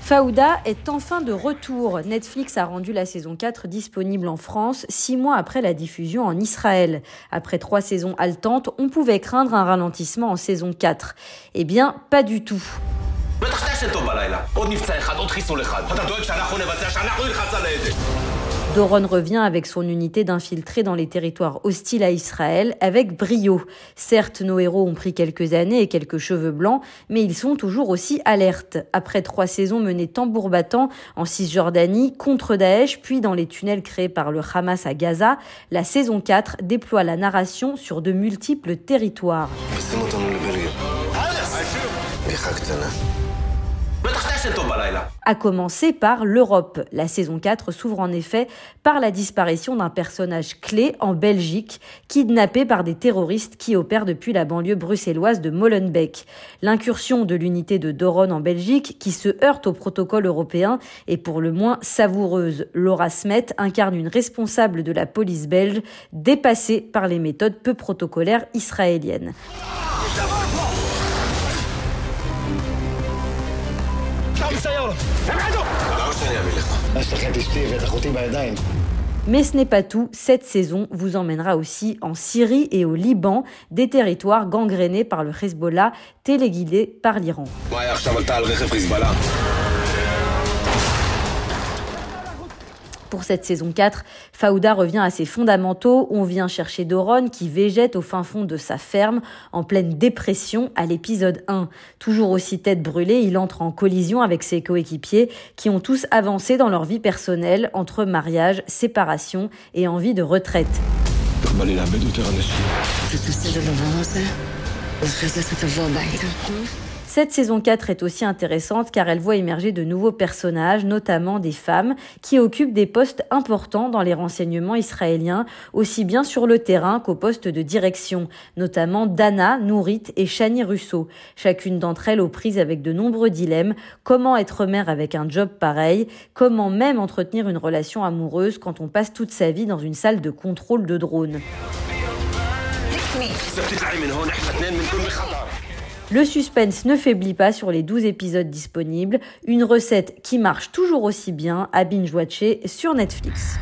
Fauda est enfin de retour. Netflix a rendu la saison 4 disponible en France six mois après la diffusion en Israël. Après trois saisons haletantes, on pouvait craindre un ralentissement en saison 4. Eh bien, pas du tout. Doron revient avec son unité d'infiltrés dans les territoires hostiles à Israël avec brio. Certes, nos héros ont pris quelques années et quelques cheveux blancs, mais ils sont toujours aussi alertes. Après trois saisons menées tambour battant en Cisjordanie, contre Daesh, puis dans les tunnels créés par le Hamas à Gaza, la saison 4 déploie la narration sur de multiples territoires. À commencer par l'Europe. La saison 4 s'ouvre en effet par la disparition d'un personnage clé en Belgique, kidnappé par des terroristes qui opèrent depuis la banlieue bruxelloise de Molenbeek. L'incursion de l'unité de Doron en Belgique, qui se heurte au protocole européen, est pour le moins savoureuse. Laura Smet incarne une responsable de la police belge, dépassée par les méthodes peu protocolaires israéliennes. Mais ce n'est pas tout. Cette saison vous emmènera aussi en Syrie et au Liban, des territoires gangrénés par le Hezbollah, téléguidés par l'Iran. Pour cette saison 4, Fauda revient à ses fondamentaux. On vient chercher Doron qui végète au fin fond de sa ferme en pleine dépression à l'épisode 1. Toujours aussi tête brûlée, il entre en collision avec ses coéquipiers qui ont tous avancé dans leur vie personnelle entre mariage, séparation et envie de retraite. Cette saison 4 est aussi intéressante car elle voit émerger de nouveaux personnages, notamment des femmes, qui occupent des postes importants dans les renseignements israéliens, aussi bien sur le terrain qu'au poste de direction, notamment Dana, Nourit et Shani Russo. Chacune d'entre elles aux prises avec de nombreux dilemmes. Comment être mère avec un job pareil? Comment même entretenir une relation amoureuse quand on passe toute sa vie dans une salle de contrôle de drone? Le suspense ne faiblit pas sur les 12 épisodes disponibles, une recette qui marche toujours aussi bien à binge-watcher sur Netflix.